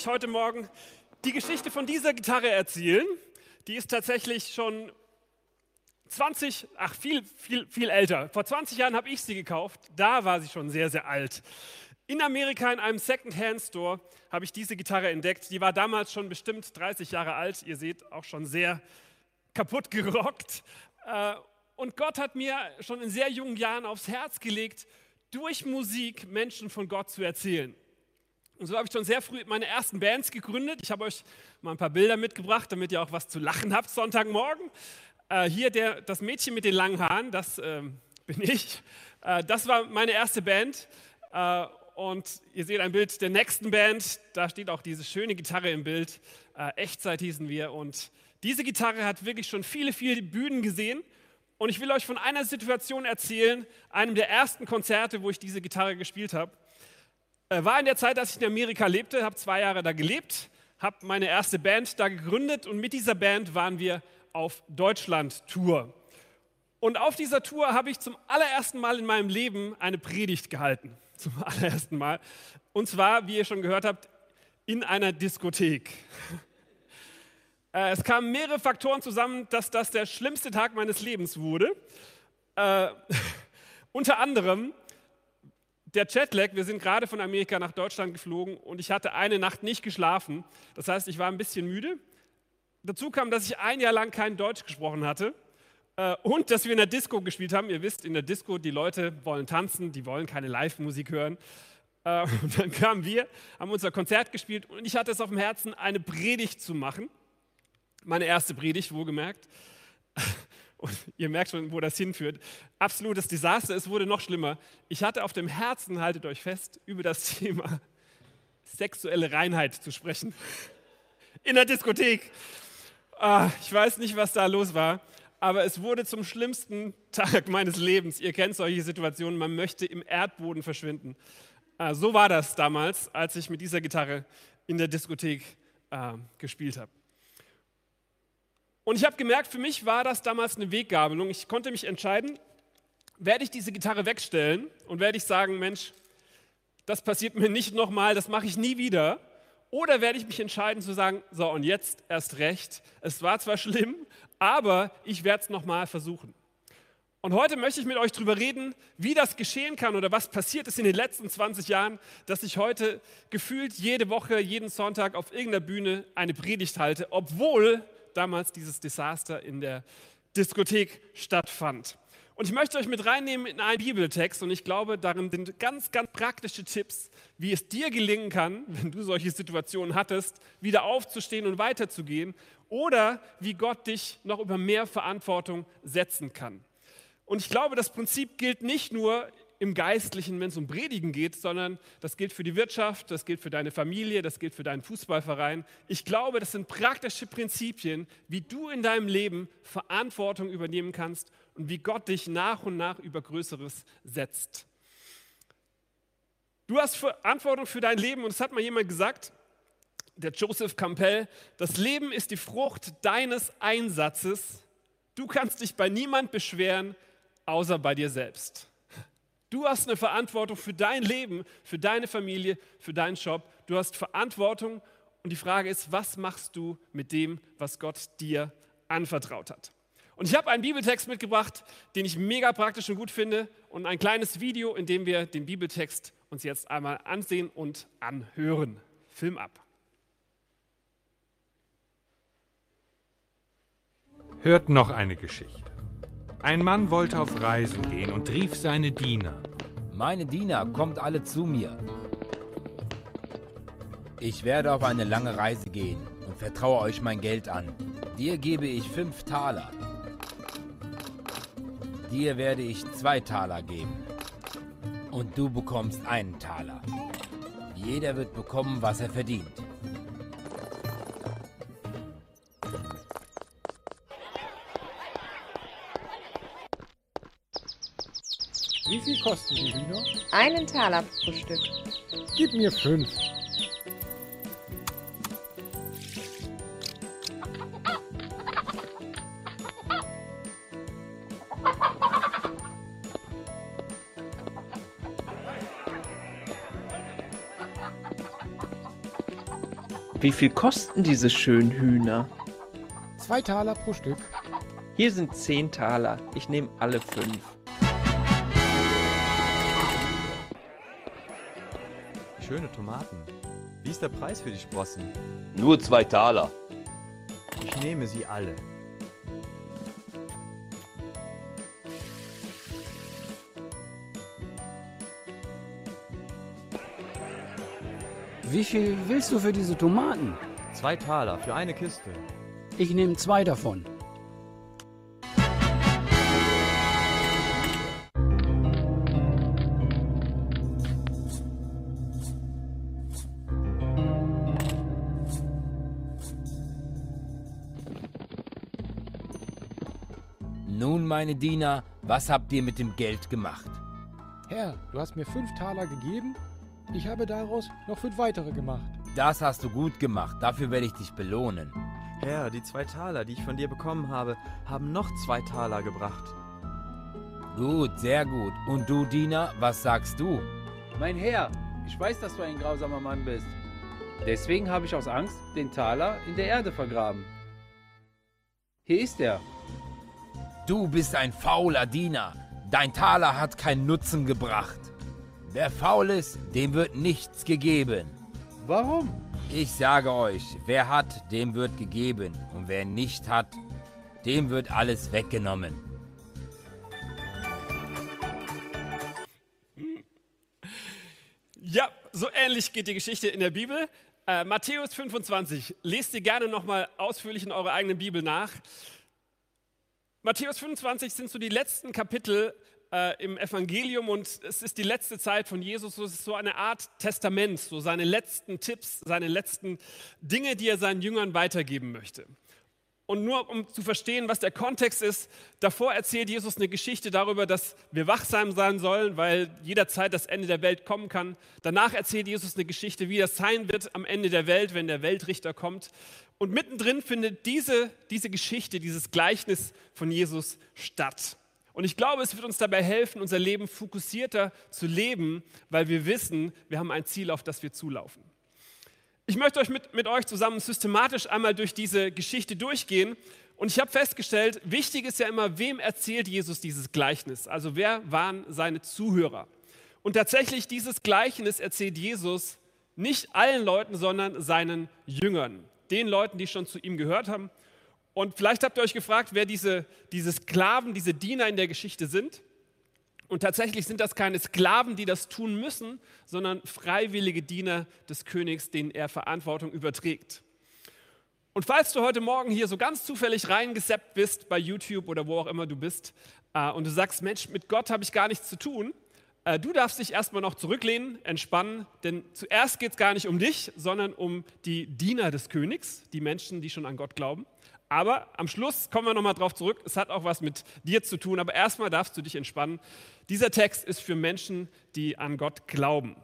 euch heute Morgen die Geschichte von dieser Gitarre erzählen. Die ist tatsächlich schon 20, ach viel, viel, viel älter. Vor 20 Jahren habe ich sie gekauft. Da war sie schon sehr, sehr alt. In Amerika in einem Second-Hand-Store habe ich diese Gitarre entdeckt. Die war damals schon bestimmt 30 Jahre alt. Ihr seht auch schon sehr kaputt gerockt. Äh, und Gott hat mir schon in sehr jungen Jahren aufs Herz gelegt, durch Musik Menschen von Gott zu erzählen. Und so habe ich schon sehr früh meine ersten Bands gegründet. Ich habe euch mal ein paar Bilder mitgebracht, damit ihr auch was zu lachen habt Sonntagmorgen. Äh, hier der, das Mädchen mit den langen Haaren, das äh, bin ich. Äh, das war meine erste Band. Äh, und ihr seht ein Bild der nächsten Band. Da steht auch diese schöne Gitarre im Bild. Äh, Echtzeit hießen wir. Und diese Gitarre hat wirklich schon viele, viele Bühnen gesehen. Und ich will euch von einer Situation erzählen, einem der ersten Konzerte, wo ich diese Gitarre gespielt habe. Äh, war in der Zeit, als ich in Amerika lebte, habe zwei Jahre da gelebt, habe meine erste Band da gegründet und mit dieser Band waren wir auf Deutschland-Tour. Und auf dieser Tour habe ich zum allerersten Mal in meinem Leben eine Predigt gehalten. Zum allerersten Mal. Und zwar, wie ihr schon gehört habt, in einer Diskothek. Äh, es kamen mehrere Faktoren zusammen, dass das der schlimmste Tag meines Lebens wurde. Äh, unter anderem der Jetlag, wir sind gerade von Amerika nach Deutschland geflogen und ich hatte eine Nacht nicht geschlafen. Das heißt, ich war ein bisschen müde. Dazu kam, dass ich ein Jahr lang kein Deutsch gesprochen hatte äh, und dass wir in der Disco gespielt haben. Ihr wisst, in der Disco, die Leute wollen tanzen, die wollen keine Live-Musik hören. Äh, und dann kamen wir, haben unser Konzert gespielt und ich hatte es auf dem Herzen, eine Predigt zu machen. Meine erste Predigt, wohlgemerkt. Und ihr merkt schon, wo das hinführt. Absolutes Desaster. Es wurde noch schlimmer. Ich hatte auf dem Herzen, haltet euch fest, über das Thema sexuelle Reinheit zu sprechen. In der Diskothek. Ah, ich weiß nicht, was da los war, aber es wurde zum schlimmsten Tag meines Lebens. Ihr kennt solche Situationen, man möchte im Erdboden verschwinden. Ah, so war das damals, als ich mit dieser Gitarre in der Diskothek ah, gespielt habe. Und ich habe gemerkt, für mich war das damals eine Weggabelung. Ich konnte mich entscheiden, werde ich diese Gitarre wegstellen und werde ich sagen, Mensch, das passiert mir nicht nochmal, das mache ich nie wieder. Oder werde ich mich entscheiden zu sagen, so und jetzt erst recht, es war zwar schlimm, aber ich werde es nochmal versuchen. Und heute möchte ich mit euch darüber reden, wie das geschehen kann oder was passiert ist in den letzten 20 Jahren, dass ich heute gefühlt jede Woche, jeden Sonntag auf irgendeiner Bühne eine Predigt halte, obwohl damals dieses Desaster in der Diskothek stattfand. Und ich möchte euch mit reinnehmen in einen Bibeltext und ich glaube, darin sind ganz, ganz praktische Tipps, wie es dir gelingen kann, wenn du solche Situationen hattest, wieder aufzustehen und weiterzugehen oder wie Gott dich noch über mehr Verantwortung setzen kann. Und ich glaube, das Prinzip gilt nicht nur im Geistlichen, wenn es um Predigen geht, sondern das gilt für die Wirtschaft, das gilt für deine Familie, das gilt für deinen Fußballverein. Ich glaube, das sind praktische Prinzipien, wie du in deinem Leben Verantwortung übernehmen kannst und wie Gott dich nach und nach über Größeres setzt. Du hast Verantwortung für dein Leben und es hat mal jemand gesagt, der Joseph Campbell, das Leben ist die Frucht deines Einsatzes. Du kannst dich bei niemand beschweren, außer bei dir selbst. Du hast eine Verantwortung für dein Leben, für deine Familie, für deinen Job. Du hast Verantwortung und die Frage ist, was machst du mit dem, was Gott dir anvertraut hat? Und ich habe einen Bibeltext mitgebracht, den ich mega praktisch und gut finde und ein kleines Video, in dem wir den Bibeltext uns jetzt einmal ansehen und anhören. Film ab. Hört noch eine Geschichte. Ein Mann wollte auf Reisen gehen und rief seine Diener. Meine Diener, kommt alle zu mir. Ich werde auf eine lange Reise gehen und vertraue euch mein Geld an. Dir gebe ich fünf Taler. Dir werde ich zwei Taler geben. Und du bekommst einen Taler. Jeder wird bekommen, was er verdient. Wie viel kosten die Hühner? Einen Taler pro Stück. Gib mir fünf. Wie viel kosten diese schönen Hühner? Zwei Taler pro Stück. Hier sind zehn Taler. Ich nehme alle fünf. Schöne Tomaten. Wie ist der Preis für die Sprossen? Nur zwei Taler. Ich nehme sie alle. Wie viel willst du für diese Tomaten? Zwei Taler für eine Kiste. Ich nehme zwei davon. Meine Diener, was habt ihr mit dem Geld gemacht? Herr, du hast mir fünf Taler gegeben. Ich habe daraus noch fünf weitere gemacht. Das hast du gut gemacht, dafür werde ich dich belohnen. Herr, die zwei Taler, die ich von dir bekommen habe, haben noch zwei Taler gebracht. Gut, sehr gut. Und du, Diener, was sagst du? Mein Herr, ich weiß, dass du ein grausamer Mann bist. Deswegen habe ich aus Angst den Taler in der Erde vergraben. Hier ist er. Du bist ein fauler Diener. Dein Taler hat keinen Nutzen gebracht. Wer faul ist, dem wird nichts gegeben. Warum? Ich sage euch, wer hat, dem wird gegeben. Und wer nicht hat, dem wird alles weggenommen. Ja, so ähnlich geht die Geschichte in der Bibel. Äh, Matthäus 25. Lest ihr gerne nochmal ausführlich in eurer eigenen Bibel nach. Matthäus 25 sind so die letzten Kapitel äh, im Evangelium und es ist die letzte Zeit von Jesus. Es ist so eine Art Testament, so seine letzten Tipps, seine letzten Dinge, die er seinen Jüngern weitergeben möchte. Und nur um zu verstehen, was der Kontext ist, davor erzählt Jesus eine Geschichte darüber, dass wir wachsam sein sollen, weil jederzeit das Ende der Welt kommen kann. Danach erzählt Jesus eine Geschichte, wie das sein wird am Ende der Welt, wenn der Weltrichter kommt. Und mittendrin findet diese, diese Geschichte, dieses Gleichnis von Jesus statt. Und ich glaube, es wird uns dabei helfen, unser Leben fokussierter zu leben, weil wir wissen, wir haben ein Ziel, auf das wir zulaufen. Ich möchte euch mit, mit euch zusammen systematisch einmal durch diese Geschichte durchgehen. Und ich habe festgestellt, wichtig ist ja immer, wem erzählt Jesus dieses Gleichnis? Also wer waren seine Zuhörer? Und tatsächlich, dieses Gleichnis erzählt Jesus nicht allen Leuten, sondern seinen Jüngern, den Leuten, die schon zu ihm gehört haben. Und vielleicht habt ihr euch gefragt, wer diese, diese Sklaven, diese Diener in der Geschichte sind. Und tatsächlich sind das keine Sklaven, die das tun müssen, sondern freiwillige Diener des Königs, denen er Verantwortung überträgt. Und falls du heute Morgen hier so ganz zufällig reingeseppt bist bei YouTube oder wo auch immer du bist äh, und du sagst, Mensch, mit Gott habe ich gar nichts zu tun, äh, du darfst dich erstmal noch zurücklehnen, entspannen, denn zuerst geht es gar nicht um dich, sondern um die Diener des Königs, die Menschen, die schon an Gott glauben. Aber am Schluss kommen wir nochmal drauf zurück. Es hat auch was mit dir zu tun. Aber erstmal darfst du dich entspannen. Dieser Text ist für Menschen, die an Gott glauben.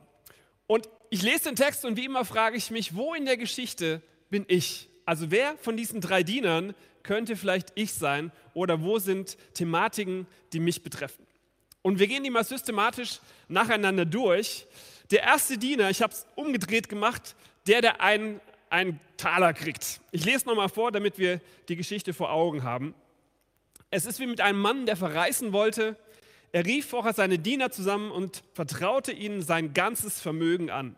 Und ich lese den Text und wie immer frage ich mich, wo in der Geschichte bin ich? Also wer von diesen drei Dienern könnte vielleicht ich sein? Oder wo sind Thematiken, die mich betreffen? Und wir gehen die mal systematisch nacheinander durch. Der erste Diener, ich habe es umgedreht gemacht, der, der einen einen Taler kriegt. Ich lese nochmal vor, damit wir die Geschichte vor Augen haben. Es ist wie mit einem Mann, der verreisen wollte. Er rief vorher seine Diener zusammen und vertraute ihnen sein ganzes Vermögen an.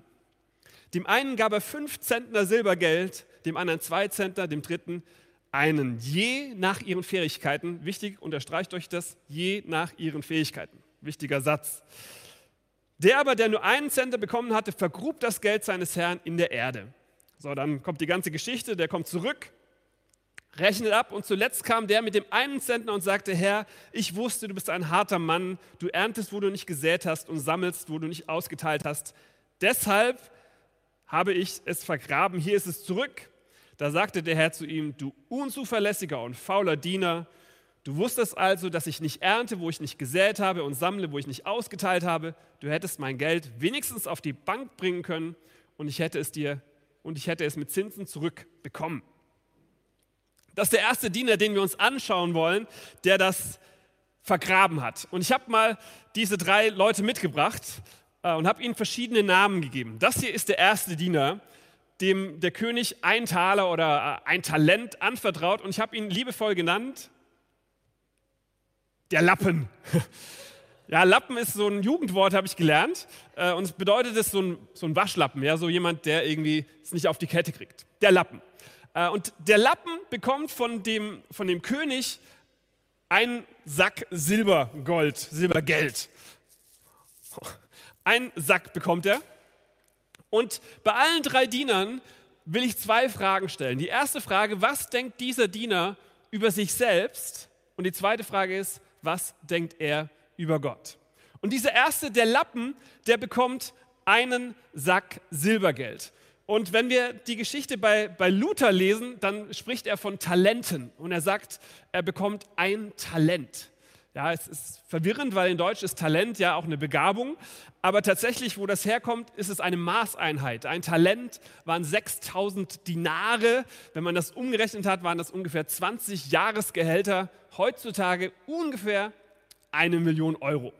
Dem einen gab er fünf Zentner Silbergeld, dem anderen zwei Zentner, dem dritten einen, je nach ihren Fähigkeiten. Wichtig, unterstreicht euch das, je nach ihren Fähigkeiten. Wichtiger Satz. Der aber, der nur einen Zentner bekommen hatte, vergrub das Geld seines Herrn in der Erde. So, dann kommt die ganze Geschichte, der kommt zurück, rechnet ab und zuletzt kam der mit dem einen Zentner und sagte, Herr, ich wusste, du bist ein harter Mann, du erntest, wo du nicht gesät hast und sammelst, wo du nicht ausgeteilt hast. Deshalb habe ich es vergraben, hier ist es zurück. Da sagte der Herr zu ihm, du unzuverlässiger und fauler Diener, du wusstest also, dass ich nicht ernte, wo ich nicht gesät habe und sammle, wo ich nicht ausgeteilt habe. Du hättest mein Geld wenigstens auf die Bank bringen können und ich hätte es dir und ich hätte es mit Zinsen zurückbekommen. Das ist der erste Diener, den wir uns anschauen wollen, der das vergraben hat. Und ich habe mal diese drei Leute mitgebracht äh, und habe ihnen verschiedene Namen gegeben. Das hier ist der erste Diener dem der König ein Taler oder äh, ein Talent anvertraut und ich habe ihn liebevoll genannt, der Lappen. Ja, Lappen ist so ein Jugendwort, habe ich gelernt. Äh, und es bedeutet es so ein, so ein Waschlappen, ja, so jemand, der irgendwie es nicht auf die Kette kriegt. Der Lappen. Äh, und der Lappen bekommt von dem, von dem König einen Sack Silbergold, Silbergeld. Ein Sack bekommt er. Und bei allen drei Dienern will ich zwei Fragen stellen. Die erste Frage, was denkt dieser Diener über sich selbst? Und die zweite Frage ist, was denkt er über Gott? Und dieser erste, der Lappen, der bekommt einen Sack Silbergeld. Und wenn wir die Geschichte bei, bei Luther lesen, dann spricht er von Talenten und er sagt, er bekommt ein Talent. Ja, es ist verwirrend, weil in Deutsch ist Talent ja auch eine Begabung, aber tatsächlich, wo das herkommt, ist es eine Maßeinheit. Ein Talent waren 6000 Dinare. Wenn man das umgerechnet hat, waren das ungefähr 20 Jahresgehälter. Heutzutage ungefähr eine Million Euro.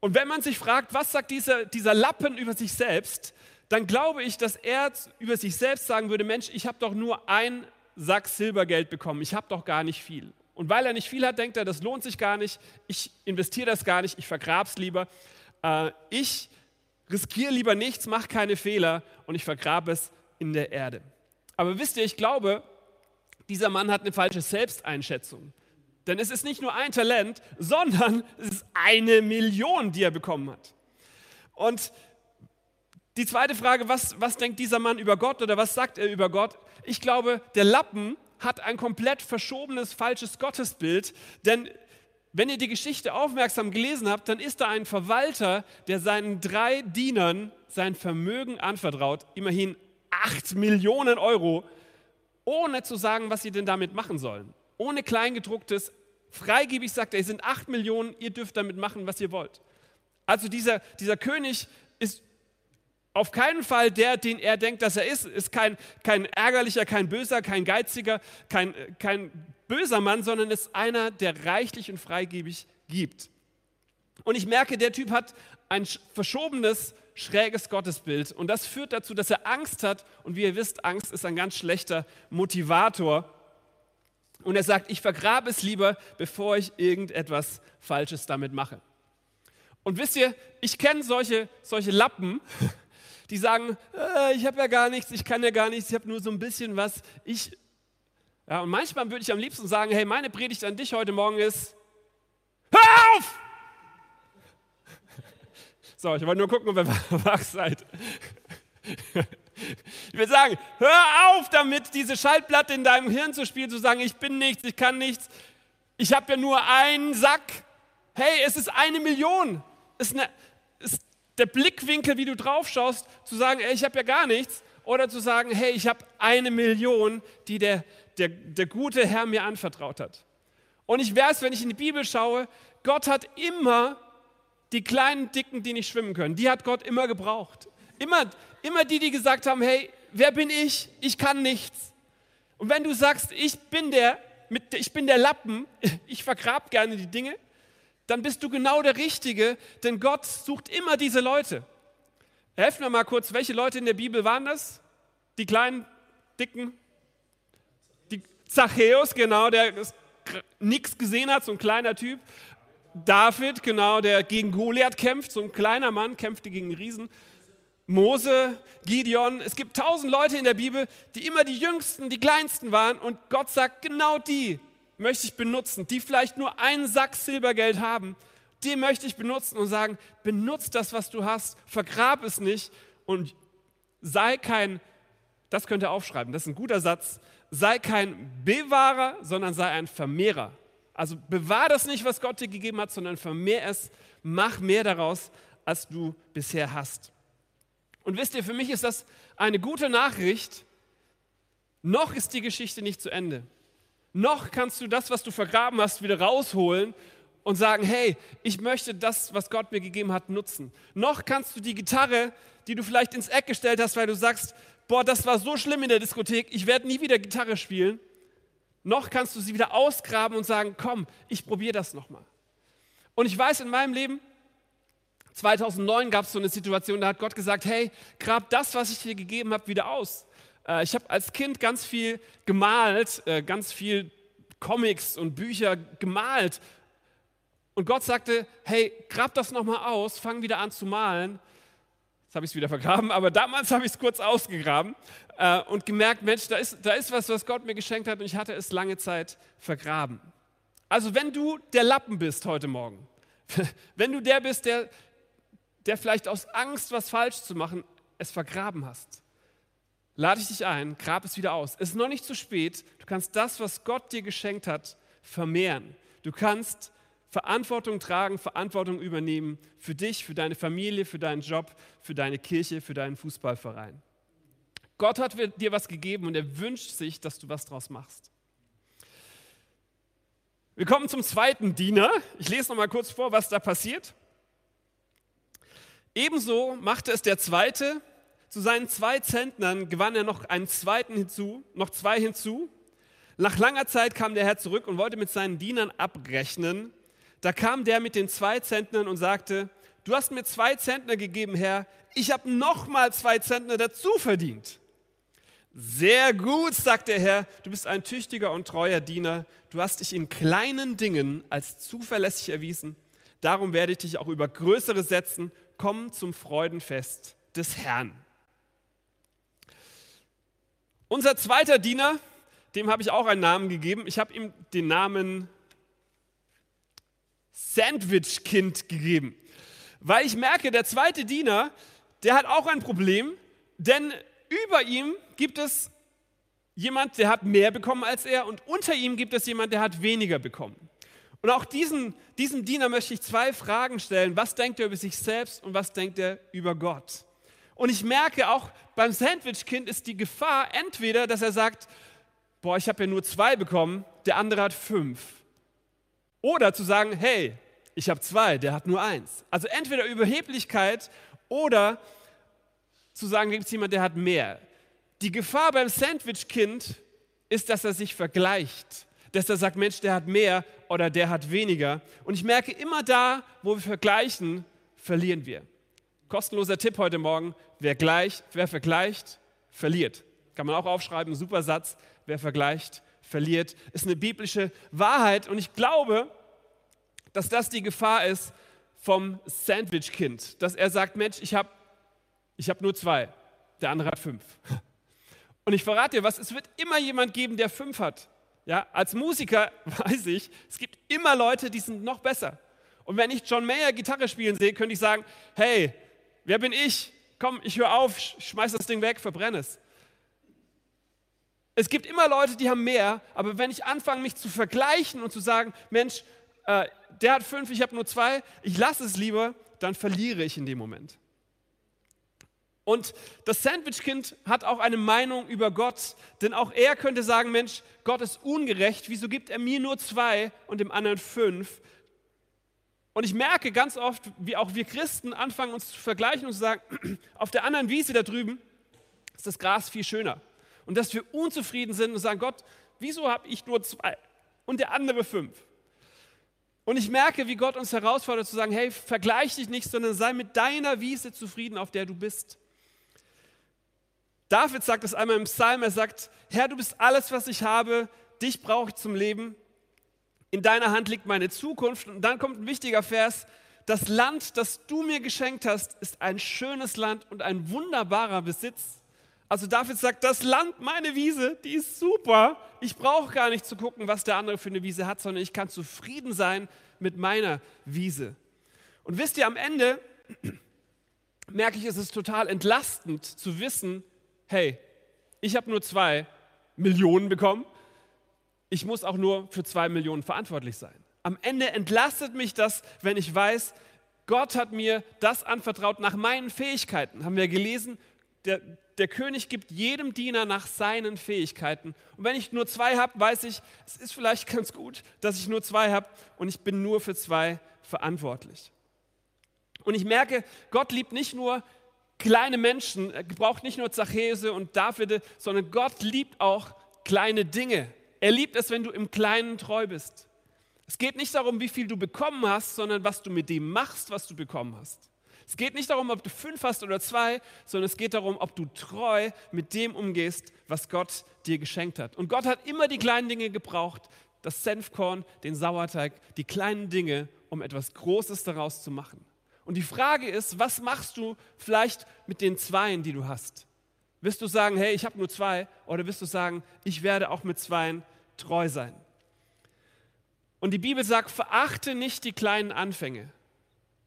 Und wenn man sich fragt, was sagt dieser, dieser Lappen über sich selbst, dann glaube ich, dass er über sich selbst sagen würde, Mensch, ich habe doch nur ein Sack Silbergeld bekommen, ich habe doch gar nicht viel. Und weil er nicht viel hat, denkt er, das lohnt sich gar nicht, ich investiere das gar nicht, ich vergrabe es lieber. Äh, ich riskiere lieber nichts, mache keine Fehler und ich vergrabe es in der Erde. Aber wisst ihr, ich glaube, dieser Mann hat eine falsche Selbsteinschätzung. Denn es ist nicht nur ein Talent, sondern es ist eine Million, die er bekommen hat. Und die zweite Frage, was, was denkt dieser Mann über Gott oder was sagt er über Gott? Ich glaube, der Lappen hat ein komplett verschobenes, falsches Gottesbild, denn wenn ihr die Geschichte aufmerksam gelesen habt, dann ist da ein Verwalter, der seinen drei Dienern sein Vermögen anvertraut, immerhin 8 Millionen Euro, ohne zu sagen, was sie denn damit machen sollen. Ohne Kleingedrucktes, freigebig sagt er, es sind 8 Millionen, ihr dürft damit machen, was ihr wollt. Also dieser, dieser König ist auf keinen Fall der, den er denkt, dass er ist, ist kein, kein ärgerlicher, kein böser, kein geiziger, kein, kein böser Mann, sondern ist einer, der reichlich und freigebig gibt. Und ich merke, der Typ hat ein verschobenes, schräges Gottesbild. Und das führt dazu, dass er Angst hat. Und wie ihr wisst, Angst ist ein ganz schlechter Motivator. Und er sagt, ich vergrabe es lieber, bevor ich irgendetwas Falsches damit mache. Und wisst ihr, ich kenne solche, solche Lappen, die sagen, äh, ich habe ja gar nichts, ich kann ja gar nichts, ich habe nur so ein bisschen was. Ich, ja, und manchmal würde ich am liebsten sagen, hey, meine Predigt an dich heute Morgen ist, hör auf! So, ich wollte nur gucken, ob ihr wach seid. Ich würde sagen, hör auf damit, diese Schallplatte in deinem Hirn zu spielen, zu sagen, ich bin nichts, ich kann nichts, ich habe ja nur einen Sack. Hey, es ist eine Million. Es ist, eine, ist der Blickwinkel, wie du drauf schaust, zu sagen, ey, ich habe ja gar nichts, oder zu sagen, hey, ich habe eine Million, die der, der, der gute Herr mir anvertraut hat. Und ich weiß, wenn ich in die Bibel schaue, Gott hat immer die kleinen Dicken, die nicht schwimmen können, die hat Gott immer gebraucht. Immer, immer die, die gesagt haben, hey, wer bin ich? Ich kann nichts. Und wenn du sagst, ich bin der, mit, ich bin der Lappen, ich vergrab gerne die Dinge, dann bist du genau der Richtige, denn Gott sucht immer diese Leute. Helft mir mal kurz, welche Leute in der Bibel waren das? Die kleinen, dicken? Die Zachäus, genau, der nichts gesehen hat, so ein kleiner Typ. David, genau, der gegen Goliath kämpft, so ein kleiner Mann, kämpfte gegen Riesen. Mose, Gideon, es gibt tausend Leute in der Bibel, die immer die jüngsten, die kleinsten waren und Gott sagt, genau die möchte ich benutzen, die vielleicht nur einen Sack Silbergeld haben, die möchte ich benutzen und sagen, benutze das, was du hast, vergrab es nicht und sei kein, das könnt ihr aufschreiben, das ist ein guter Satz, sei kein Bewahrer, sondern sei ein Vermehrer. Also bewahr das nicht, was Gott dir gegeben hat, sondern vermehr es, mach mehr daraus, als du bisher hast. Und wisst ihr, für mich ist das eine gute Nachricht. Noch ist die Geschichte nicht zu Ende. Noch kannst du das, was du vergraben hast, wieder rausholen und sagen, hey, ich möchte das, was Gott mir gegeben hat, nutzen. Noch kannst du die Gitarre, die du vielleicht ins Eck gestellt hast, weil du sagst, boah, das war so schlimm in der Diskothek, ich werde nie wieder Gitarre spielen. Noch kannst du sie wieder ausgraben und sagen, komm, ich probiere das nochmal. Und ich weiß in meinem Leben, 2009 gab es so eine Situation, da hat Gott gesagt, hey, grab das, was ich dir gegeben habe, wieder aus. Äh, ich habe als Kind ganz viel gemalt, äh, ganz viel Comics und Bücher gemalt. Und Gott sagte, hey, grab das nochmal aus, fang wieder an zu malen. Jetzt habe ich es wieder vergraben, aber damals habe ich es kurz ausgegraben äh, und gemerkt, Mensch, da ist, da ist was, was Gott mir geschenkt hat und ich hatte es lange Zeit vergraben. Also wenn du der Lappen bist heute Morgen, wenn du der bist, der, der vielleicht aus Angst, was falsch zu machen, es vergraben hast, lade ich dich ein, grab es wieder aus. Es ist noch nicht zu spät. Du kannst das, was Gott dir geschenkt hat, vermehren. Du kannst Verantwortung tragen, Verantwortung übernehmen für dich, für deine Familie, für deinen Job, für deine Kirche, für deinen Fußballverein. Gott hat dir was gegeben und er wünscht sich, dass du was draus machst. Wir kommen zum zweiten Diener. Ich lese noch mal kurz vor, was da passiert. Ebenso machte es der zweite. Zu seinen zwei Zentnern gewann er noch einen zweiten hinzu, noch zwei hinzu. Nach langer Zeit kam der Herr zurück und wollte mit seinen Dienern abrechnen. Da kam der mit den zwei Zentnern und sagte, du hast mir zwei Zentner gegeben, Herr, ich habe nochmal zwei Zentner dazu verdient. Sehr gut, sagt der Herr, du bist ein tüchtiger und treuer Diener, du hast dich in kleinen Dingen als zuverlässig erwiesen, darum werde ich dich auch über größere setzen, komm zum Freudenfest des Herrn. Unser zweiter Diener, dem habe ich auch einen Namen gegeben, ich habe ihm den Namen Sandwich-Kind gegeben. Weil ich merke, der zweite Diener, der hat auch ein Problem, denn über ihm gibt es jemand, der hat mehr bekommen als er und unter ihm gibt es jemand, der hat weniger bekommen. Und auch diesen, diesem Diener möchte ich zwei Fragen stellen. Was denkt er über sich selbst und was denkt er über Gott? Und ich merke auch beim Sandwich-Kind ist die Gefahr entweder, dass er sagt, boah, ich habe ja nur zwei bekommen, der andere hat fünf. Oder zu sagen, hey, ich habe zwei, der hat nur eins. Also entweder Überheblichkeit oder zu sagen, gibt es jemand, der hat mehr. Die Gefahr beim Sandwich-Kind ist, dass er sich vergleicht, dass er sagt, Mensch, der hat mehr oder der hat weniger. Und ich merke, immer da, wo wir vergleichen, verlieren wir. Kostenloser Tipp heute Morgen, wer, gleich, wer vergleicht, verliert. Kann man auch aufschreiben, super Satz, wer vergleicht, verliert, ist eine biblische Wahrheit. Und ich glaube, dass das die Gefahr ist vom Sandwich-Kind, dass er sagt, Mensch, ich habe ich hab nur zwei, der andere hat fünf. Und ich verrate dir was, es wird immer jemand geben, der fünf hat. Ja, als Musiker weiß ich, es gibt immer Leute, die sind noch besser. Und wenn ich John Mayer Gitarre spielen sehe, könnte ich sagen, hey, wer bin ich? Komm, ich höre auf, schmeiß das Ding weg, verbrenne es. Es gibt immer Leute, die haben mehr, aber wenn ich anfange, mich zu vergleichen und zu sagen, Mensch, äh, der hat fünf, ich habe nur zwei, ich lasse es lieber, dann verliere ich in dem Moment. Und das Sandwich-Kind hat auch eine Meinung über Gott, denn auch er könnte sagen, Mensch, Gott ist ungerecht, wieso gibt er mir nur zwei und dem anderen fünf? Und ich merke ganz oft, wie auch wir Christen anfangen, uns zu vergleichen und zu sagen, auf der anderen Wiese da drüben ist das Gras viel schöner und dass wir unzufrieden sind und sagen, Gott, wieso habe ich nur zwei und der andere fünf? Und ich merke, wie Gott uns herausfordert zu sagen, hey, vergleich dich nicht, sondern sei mit deiner Wiese zufrieden, auf der du bist. David sagt es einmal im Psalm, er sagt, Herr, du bist alles, was ich habe, dich brauche ich zum Leben, in deiner Hand liegt meine Zukunft. Und dann kommt ein wichtiger Vers, das Land, das du mir geschenkt hast, ist ein schönes Land und ein wunderbarer Besitz. Also David sagt, das Land, meine Wiese, die ist super. Ich brauche gar nicht zu gucken, was der andere für eine Wiese hat, sondern ich kann zufrieden sein mit meiner Wiese. Und wisst ihr, am Ende merke ich, es ist total entlastend zu wissen, hey, ich habe nur zwei Millionen bekommen. Ich muss auch nur für zwei Millionen verantwortlich sein. Am Ende entlastet mich das, wenn ich weiß, Gott hat mir das anvertraut nach meinen Fähigkeiten. Haben wir gelesen, der, der König gibt jedem Diener nach seinen Fähigkeiten. Und wenn ich nur zwei habe, weiß ich, es ist vielleicht ganz gut, dass ich nur zwei habe und ich bin nur für zwei verantwortlich. Und ich merke, Gott liebt nicht nur kleine Menschen, er braucht nicht nur Zachäuse und Davide, sondern Gott liebt auch kleine Dinge. Er liebt es, wenn du im Kleinen treu bist. Es geht nicht darum, wie viel du bekommen hast, sondern was du mit dem machst, was du bekommen hast. Es geht nicht darum, ob du fünf hast oder zwei, sondern es geht darum, ob du treu mit dem umgehst, was Gott dir geschenkt hat. Und Gott hat immer die kleinen Dinge gebraucht, das Senfkorn, den Sauerteig, die kleinen Dinge, um etwas Großes daraus zu machen. Und die Frage ist, was machst du vielleicht mit den Zweien, die du hast? Wirst du sagen, hey, ich habe nur zwei? Oder wirst du sagen, ich werde auch mit Zweien treu sein? Und die Bibel sagt, verachte nicht die kleinen Anfänge.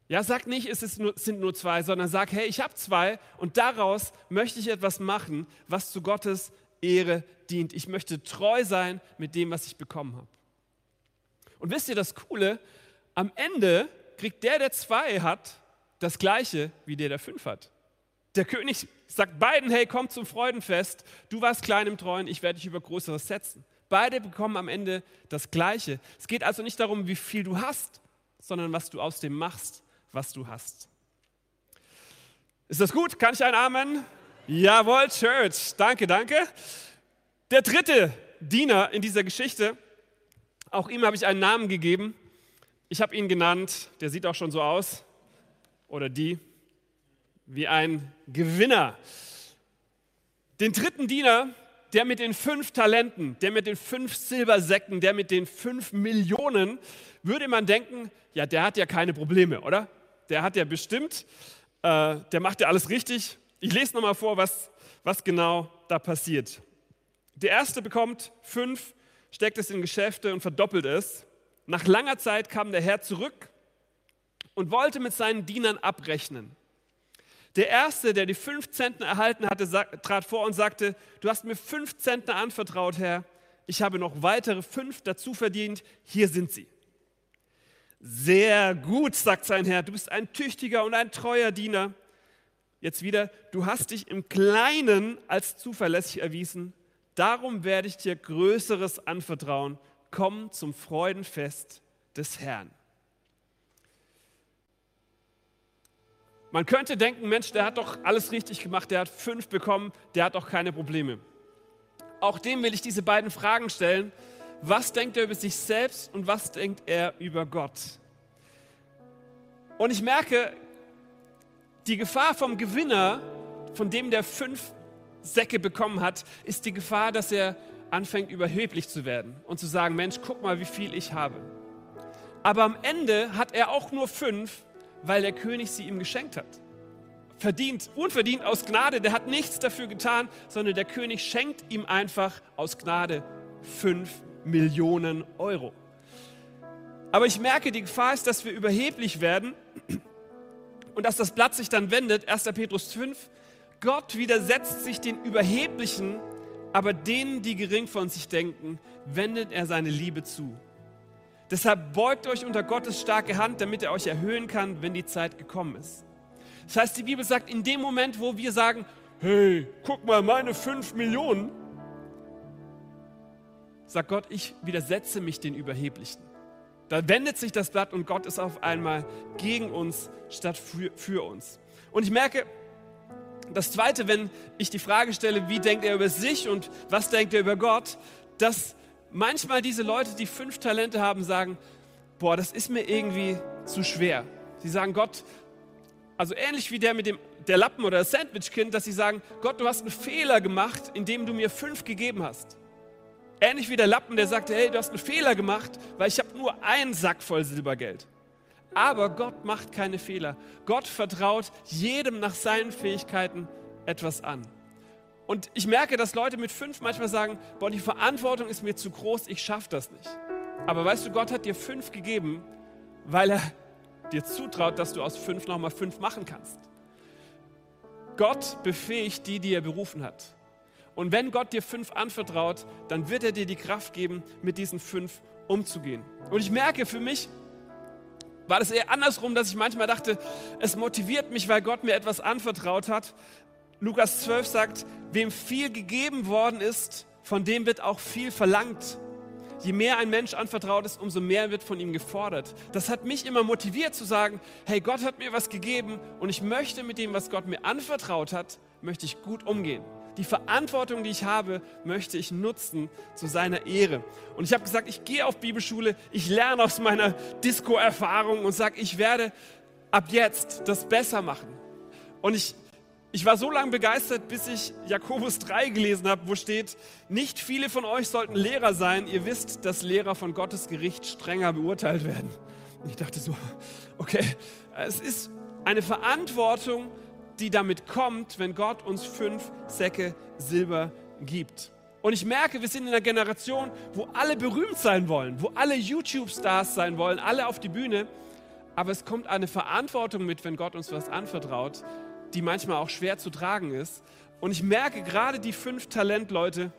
Ja, sag nicht, es, nur, sind nur zwei, sondern sag, hey, ich habe zwei und daraus möchte ich etwas machen, was zu Gottes Ehre dient. Ich möchte treu sein mit dem, was ich bekommen habe. Und wisst ihr das Coole? Am Ende kriegt der, der zwei hat, das gleiche wie der, der fünf hat. Der König sagt beiden, hey, komm zum Freudenfest, du warst klein im Treuen, ich werde dich über Größeres setzen. Beide bekommen am Ende das Gleiche. Es geht also nicht darum, wie viel du hast, sondern was du aus dem machst, was du hast. Ist das gut? Kann ich ein Amen? Jawohl, Church. Danke, danke. Der dritte Diener in dieser Geschichte, auch ihm habe ich einen Namen gegeben. Ich habe ihn genannt, der sieht auch schon so aus, oder die, wie ein Gewinner. Den dritten Diener, der mit den fünf Talenten, der mit den fünf Silbersäcken, der mit den fünf Millionen, würde man denken, ja, der hat ja keine Probleme, oder? Der hat ja bestimmt, äh, der macht ja alles richtig. Ich lese nochmal vor, was, was genau da passiert. Der erste bekommt fünf, steckt es in Geschäfte und verdoppelt es. Nach langer Zeit kam der Herr zurück und wollte mit seinen Dienern abrechnen. Der erste, der die fünf Zentner erhalten hatte, trat vor und sagte, du hast mir fünf Zentner anvertraut, Herr. Ich habe noch weitere fünf dazu verdient. Hier sind sie. Sehr gut, sagt sein Herr. Du bist ein tüchtiger und ein treuer Diener. Jetzt wieder, du hast dich im Kleinen als zuverlässig erwiesen. Darum werde ich dir Größeres anvertrauen. Komm zum Freudenfest des Herrn. Man könnte denken, Mensch, der hat doch alles richtig gemacht, der hat fünf bekommen, der hat doch keine Probleme. Auch dem will ich diese beiden Fragen stellen. Was denkt er über sich selbst und was denkt er über Gott? Und ich merke, die Gefahr vom Gewinner, von dem der fünf Säcke bekommen hat, ist die Gefahr, dass er anfängt überheblich zu werden und zu sagen, Mensch, guck mal, wie viel ich habe. Aber am Ende hat er auch nur fünf weil der König sie ihm geschenkt hat. Verdient, unverdient aus Gnade, der hat nichts dafür getan, sondern der König schenkt ihm einfach aus Gnade fünf Millionen Euro. Aber ich merke, die Gefahr ist, dass wir überheblich werden und dass das Blatt sich dann wendet. 1. Petrus 5. Gott widersetzt sich den Überheblichen, aber denen, die gering von sich denken, wendet er seine Liebe zu. Deshalb beugt euch unter Gottes starke Hand, damit er euch erhöhen kann, wenn die Zeit gekommen ist. Das heißt, die Bibel sagt, in dem Moment, wo wir sagen, hey, guck mal, meine fünf Millionen, sagt Gott, ich widersetze mich den Überheblichen. Da wendet sich das Blatt und Gott ist auf einmal gegen uns statt für, für uns. Und ich merke, das Zweite, wenn ich die Frage stelle, wie denkt er über sich und was denkt er über Gott, dass manchmal diese Leute, die fünf Talente haben, sagen, boah, das ist mir irgendwie zu schwer. Sie sagen, Gott, also ähnlich wie der mit dem der Lappen oder das Sandwichkind, dass sie sagen, Gott, du hast einen Fehler gemacht, indem du mir fünf gegeben hast. Ähnlich wie der Lappen, der sagte, hey, du hast einen Fehler gemacht, weil ich habe nur einen Sack voll Silbergeld. Aber Gott macht keine Fehler. Gott vertraut jedem nach seinen Fähigkeiten etwas an. Und ich merke, dass Leute mit fünf manchmal sagen, boah, die Verantwortung ist mir zu groß, ich schaffe das nicht. Aber weißt du, Gott hat dir fünf gegeben, weil er dir zutraut, dass du aus fünf nochmal fünf machen kannst. Gott befähigt die, die er berufen hat. Und wenn Gott dir fünf anvertraut, dann wird er dir die Kraft geben, mit diesen fünf umzugehen. Und ich merke für mich, war das eher andersrum, dass ich manchmal dachte, es motiviert mich, weil Gott mir etwas anvertraut hat. Lukas 12 sagt, wem viel gegeben worden ist, von dem wird auch viel verlangt. Je mehr ein Mensch anvertraut ist, umso mehr wird von ihm gefordert. Das hat mich immer motiviert zu sagen, hey, Gott hat mir was gegeben und ich möchte mit dem, was Gott mir anvertraut hat, möchte ich gut umgehen. Die Verantwortung, die ich habe, möchte ich nutzen zu seiner Ehre. Und ich habe gesagt, ich gehe auf Bibelschule, ich lerne aus meiner Disco-Erfahrung und sage, ich werde ab jetzt das besser machen. Und ich, ich war so lange begeistert, bis ich Jakobus 3 gelesen habe, wo steht, nicht viele von euch sollten Lehrer sein. Ihr wisst, dass Lehrer von Gottes Gericht strenger beurteilt werden. Und ich dachte so, okay, es ist eine Verantwortung, die damit kommt, wenn Gott uns fünf Säcke Silber gibt. Und ich merke, wir sind in einer Generation, wo alle berühmt sein wollen, wo alle YouTube-Stars sein wollen, alle auf die Bühne. Aber es kommt eine Verantwortung mit, wenn Gott uns was anvertraut, die manchmal auch schwer zu tragen ist. Und ich merke, gerade die fünf Talentleute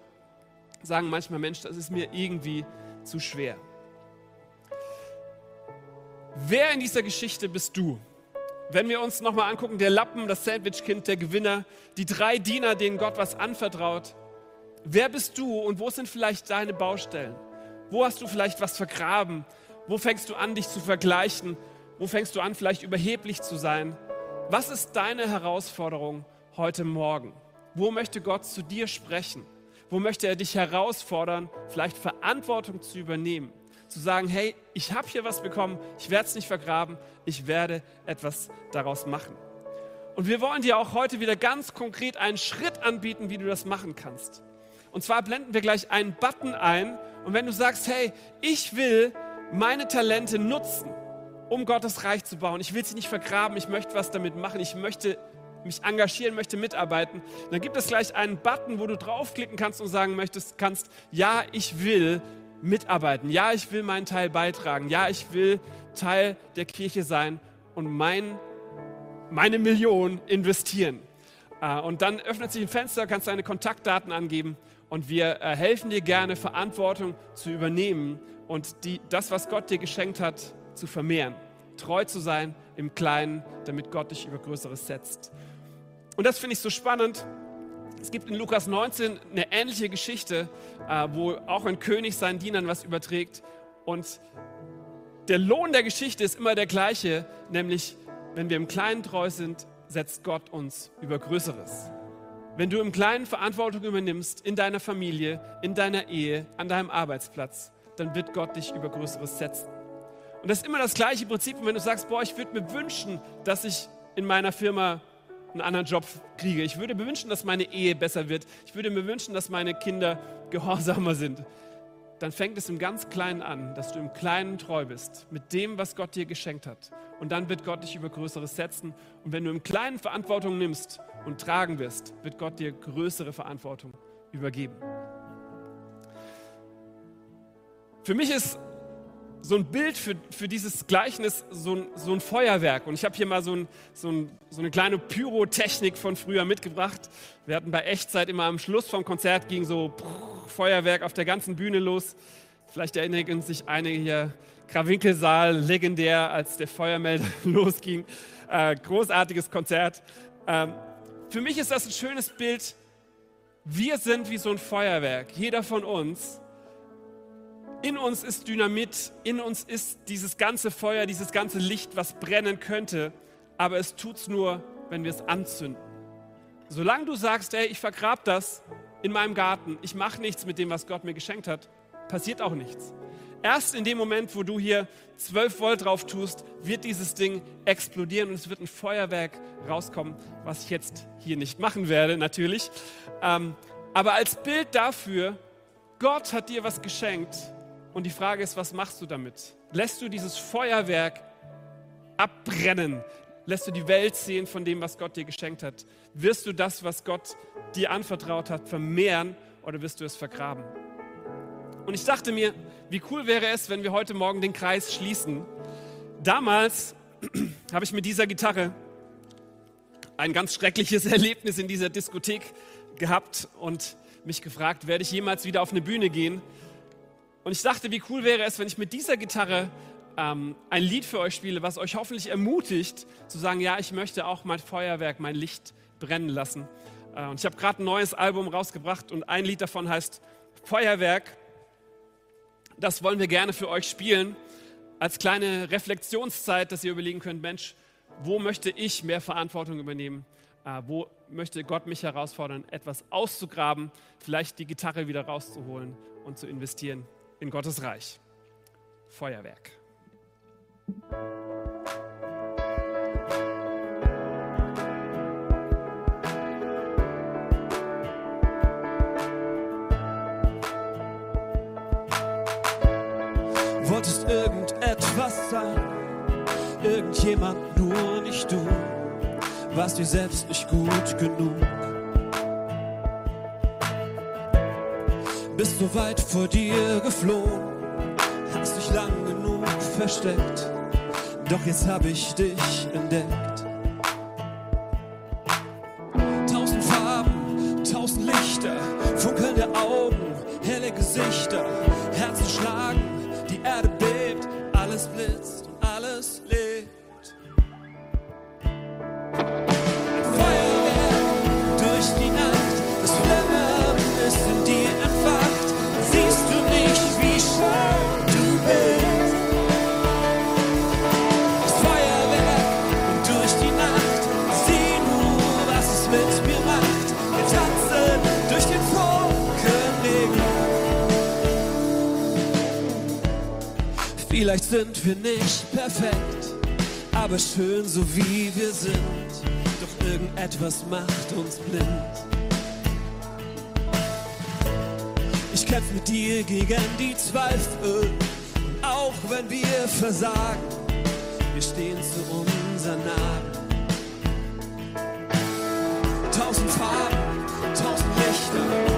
sagen manchmal, Mensch, das ist mir irgendwie zu schwer. Wer in dieser Geschichte bist du? Wenn wir uns nochmal angucken, der Lappen, das Sandwichkind, der Gewinner, die drei Diener, denen Gott was anvertraut. Wer bist du und wo sind vielleicht deine Baustellen? Wo hast du vielleicht was vergraben? Wo fängst du an, dich zu vergleichen? Wo fängst du an, vielleicht überheblich zu sein? Was ist deine Herausforderung heute Morgen? Wo möchte Gott zu dir sprechen? Wo möchte er dich herausfordern, vielleicht Verantwortung zu übernehmen? Zu sagen, hey, ich habe hier was bekommen, ich werde es nicht vergraben, ich werde etwas daraus machen. Und wir wollen dir auch heute wieder ganz konkret einen Schritt anbieten, wie du das machen kannst. Und zwar blenden wir gleich einen Button ein. Und wenn du sagst, hey, ich will meine Talente nutzen, um Gottes Reich zu bauen, ich will sie nicht vergraben, ich möchte was damit machen, ich möchte mich engagieren, möchte mitarbeiten, dann gibt es gleich einen Button, wo du draufklicken kannst und sagen möchtest, kannst, ja, ich will mitarbeiten. Ja, ich will meinen Teil beitragen. Ja, ich will Teil der Kirche sein und mein, meine Million investieren. Äh, und dann öffnet sich ein Fenster, kannst deine Kontaktdaten angeben und wir äh, helfen dir gerne, Verantwortung zu übernehmen und die, das, was Gott dir geschenkt hat, zu vermehren. Treu zu sein im Kleinen, damit Gott dich über Größeres setzt. Und das finde ich so spannend, es gibt in Lukas 19 eine ähnliche Geschichte, äh, wo auch ein König seinen Dienern was überträgt. Und der Lohn der Geschichte ist immer der gleiche, nämlich wenn wir im Kleinen treu sind, setzt Gott uns über Größeres. Wenn du im Kleinen Verantwortung übernimmst, in deiner Familie, in deiner Ehe, an deinem Arbeitsplatz, dann wird Gott dich über Größeres setzen. Und das ist immer das gleiche Prinzip. Und wenn du sagst, boah, ich würde mir wünschen, dass ich in meiner Firma einen anderen Job kriege. Ich würde mir wünschen, dass meine Ehe besser wird. Ich würde mir wünschen, dass meine Kinder gehorsamer sind. Dann fängt es im ganz Kleinen an, dass du im Kleinen treu bist mit dem, was Gott dir geschenkt hat. Und dann wird Gott dich über Größeres setzen. Und wenn du im Kleinen Verantwortung nimmst und tragen wirst, wird Gott dir größere Verantwortung übergeben. Für mich ist so ein Bild für, für dieses Gleichnis, so ein, so ein Feuerwerk. Und ich habe hier mal so, ein, so, ein, so, eine kleine Pyrotechnik von früher mitgebracht. Wir hatten bei Echtzeit immer am Schluss vom Konzert ging so Feuerwerk auf der ganzen Bühne los. Vielleicht erinnern sich einige hier, Krawinkelsaal, legendär, als der Feuermelder losging. Äh, großartiges Konzert. Ähm, für mich ist das ein schönes Bild. Wir sind wie so ein Feuerwerk, jeder von uns in uns ist Dynamit, in uns ist dieses ganze Feuer, dieses ganze Licht, was brennen könnte, aber es tut es nur, wenn wir es anzünden. Solange du sagst, ey, ich vergrab das in meinem Garten, ich mache nichts mit dem, was Gott mir geschenkt hat, passiert auch nichts. Erst in dem Moment, wo du hier 12 Volt drauf tust, wird dieses Ding explodieren und es wird ein Feuerwerk rauskommen, was ich jetzt hier nicht machen werde, natürlich. Ähm, aber als Bild dafür, Gott hat dir was geschenkt und die Frage ist, was machst du damit? Lässt du dieses Feuerwerk abbrennen? Lässt du die Welt sehen von dem, was Gott dir geschenkt hat? Wirst du das, was Gott dir anvertraut hat, vermehren oder wirst du es vergraben? Und ich dachte mir, wie cool wäre es, wenn wir heute Morgen den Kreis schließen. Damals habe ich mit dieser Gitarre ein ganz schreckliches Erlebnis in dieser Diskothek gehabt und mich gefragt, werde ich jemals wieder auf eine Bühne gehen? Und ich dachte, wie cool wäre es, wenn ich mit dieser Gitarre ähm, ein Lied für euch spiele, was euch hoffentlich ermutigt, zu sagen, ja, ich möchte auch mein Feuerwerk, mein Licht brennen lassen. Äh, und ich habe gerade ein neues Album rausgebracht und ein Lied davon heißt Feuerwerk. Das wollen wir gerne für euch spielen, als kleine Reflexionszeit, dass ihr überlegen könnt, Mensch, wo möchte ich mehr Verantwortung übernehmen? Äh, wo möchte Gott mich herausfordern, etwas auszugraben, vielleicht die Gitarre wieder rauszuholen und zu investieren in Gottes Reich. Feuerwerk. Wolltest irgendetwas sein, irgendjemand, nur nicht du, warst dir selbst nicht gut genug Bist so weit vor dir geflohen, hast dich lang genug versteckt, doch jetzt hab ich dich entdeckt. Sind wir nicht perfekt, aber schön so wie wir sind. Doch irgendetwas macht uns blind. Ich kämpf mit dir gegen die Zweifel. Auch wenn wir versagen, wir stehen zu unser Namen. Tausend Farben, tausend Lichter,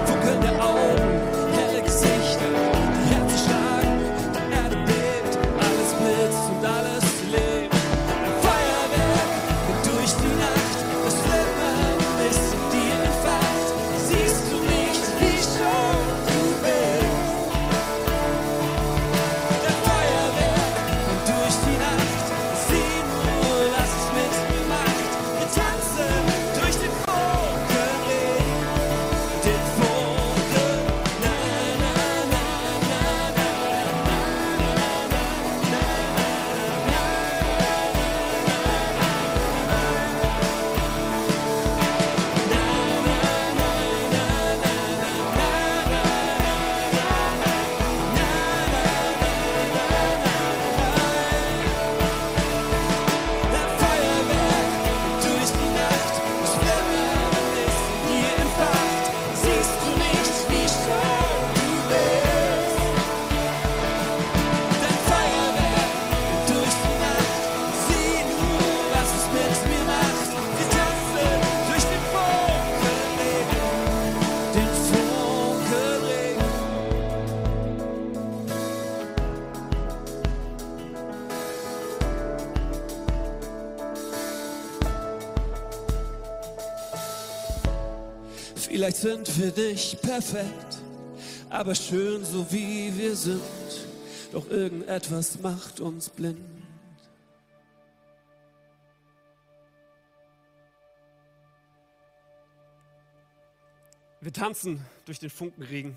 wir nicht perfekt, aber schön so wie wir sind. Doch irgendetwas macht uns blind. Wir tanzen durch den Funkenregen.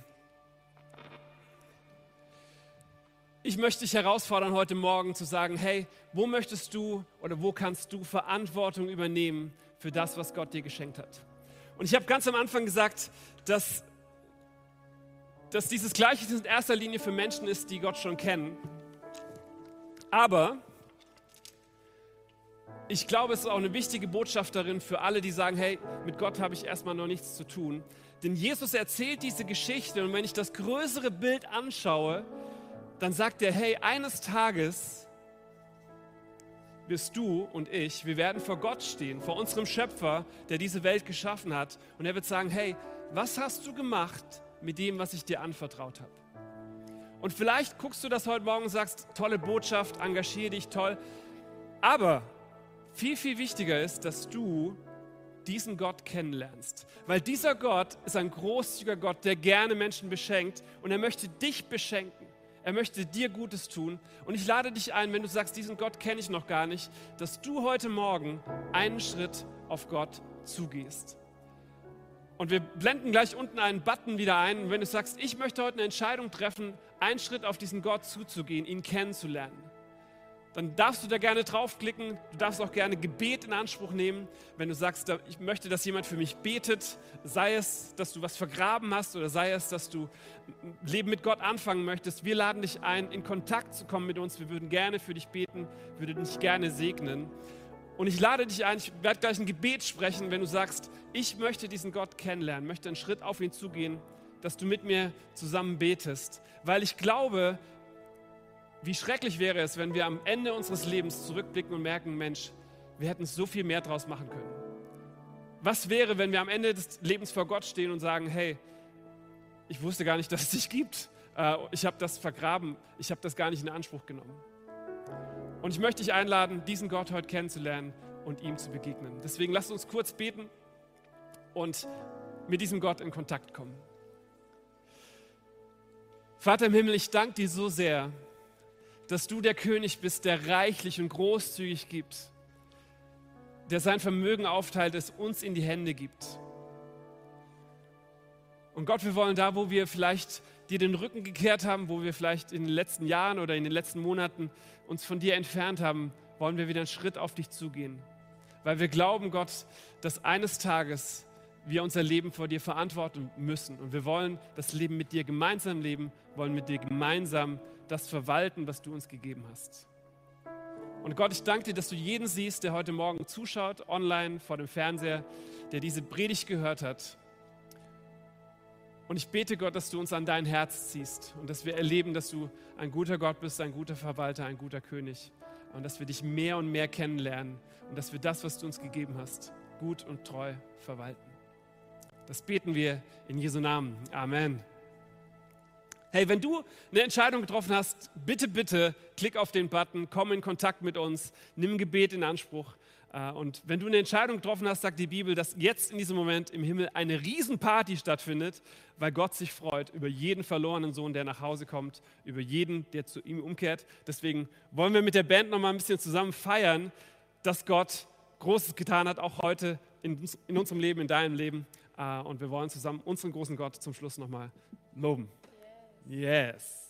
Ich möchte dich herausfordern, heute Morgen zu sagen, hey, wo möchtest du oder wo kannst du Verantwortung übernehmen für das, was Gott dir geschenkt hat? Und ich habe ganz am Anfang gesagt, dass, dass dieses Gleichnis in erster Linie für Menschen ist, die Gott schon kennen. Aber ich glaube, es ist auch eine wichtige Botschaft darin für alle, die sagen, hey, mit Gott habe ich erstmal noch nichts zu tun. Denn Jesus erzählt diese Geschichte und wenn ich das größere Bild anschaue, dann sagt er, hey, eines Tages wirst du und ich, wir werden vor Gott stehen, vor unserem Schöpfer, der diese Welt geschaffen hat. Und er wird sagen, hey, was hast du gemacht mit dem, was ich dir anvertraut habe? Und vielleicht guckst du das heute Morgen und sagst, tolle Botschaft, engagier dich, toll. Aber viel, viel wichtiger ist, dass du diesen Gott kennenlernst. Weil dieser Gott ist ein großzügiger Gott, der gerne Menschen beschenkt und er möchte dich beschenken. Er möchte dir Gutes tun. Und ich lade dich ein, wenn du sagst, diesen Gott kenne ich noch gar nicht, dass du heute Morgen einen Schritt auf Gott zugehst. Und wir blenden gleich unten einen Button wieder ein. Und wenn du sagst, ich möchte heute eine Entscheidung treffen, einen Schritt auf diesen Gott zuzugehen, ihn kennenzulernen, dann darfst du da gerne draufklicken. Du darfst auch gerne Gebet in Anspruch nehmen. Wenn du sagst, ich möchte, dass jemand für mich betet, sei es, dass du was vergraben hast oder sei es, dass du ein Leben mit Gott anfangen möchtest, wir laden dich ein, in Kontakt zu kommen mit uns. Wir würden gerne für dich beten, würden dich gerne segnen. Und ich lade dich ein, ich werde gleich ein Gebet sprechen, wenn du sagst, ich möchte diesen Gott kennenlernen, möchte einen Schritt auf ihn zugehen, dass du mit mir zusammen betest. Weil ich glaube, Wie schrecklich wäre es, wenn wir am Ende unseres Lebens zurückblicken und merken, Mensch, wir hätten so viel mehr draus machen können. Was wäre, wenn wir am Ende des Lebens vor Gott stehen und sagen, hey, ich wusste gar nicht, dass es dich gibt. Äh, Ich habe das vergraben. Ich habe das gar nicht in Anspruch genommen. Und ich möchte dich einladen, diesen Gott heute kennenzulernen und ihm zu begegnen. Deswegen lasst uns kurz beten und mit diesem Gott in Kontakt kommen. Vater im Himmel, ich danke dir so sehr, dass du der König bist, der reichlich und großzügig gibt, der sein Vermögen aufteilt, es uns in die Hände gibt. Und Gott, wir wollen da, wo wir vielleicht dir den Rücken gekehrt haben, wo wir vielleicht in den letzten Jahren oder in den letzten Monaten uns von dir entfernt haben, wollen wir wieder einen Schritt auf dich zugehen. Weil wir glauben, Gott, dass eines Tages wir unser Leben vor dir verantworten müssen. Und wir wollen das Leben mit dir gemeinsam leben, wollen mit dir gemeinsam das verwalten, was du uns gegeben hast. Und Gott, ich danke dir, dass du jeden siehst, der heute Morgen zuschaut, online, vor dem Fernseher, der diese Predigt gehört hat. Und ich bete Gott, dass du uns an dein Herz ziehst und dass wir erleben, dass du ein guter Gott bist, ein guter Verwalter, ein guter König. Und dass wir dich mehr und mehr kennenlernen und dass wir das, was du uns gegeben hast, gut und treu verwalten. Das beten wir in Jesu Namen. Amen. Hey, wenn du eine Entscheidung getroffen hast, bitte, bitte klick auf den Button, komm in Kontakt mit uns, nimm Gebet in Anspruch. Äh, Und wenn du eine Entscheidung getroffen hast, sagt die Bibel, dass jetzt in diesem Moment im Himmel eine Riesenparty stattfindet, weil Gott sich freut über jeden verlorenen Sohn, der nach Hause kommt, über jeden, der zu ihm umkehrt. Deswegen wollen wir mit der Band noch mal ein bisschen zusammen feiern, dass Gott Großes getan hat, auch heute in, in unserem Leben, in deinem Leben. Äh, Und wir wollen zusammen unseren großen Gott zum Schluss noch mal loben. Yes.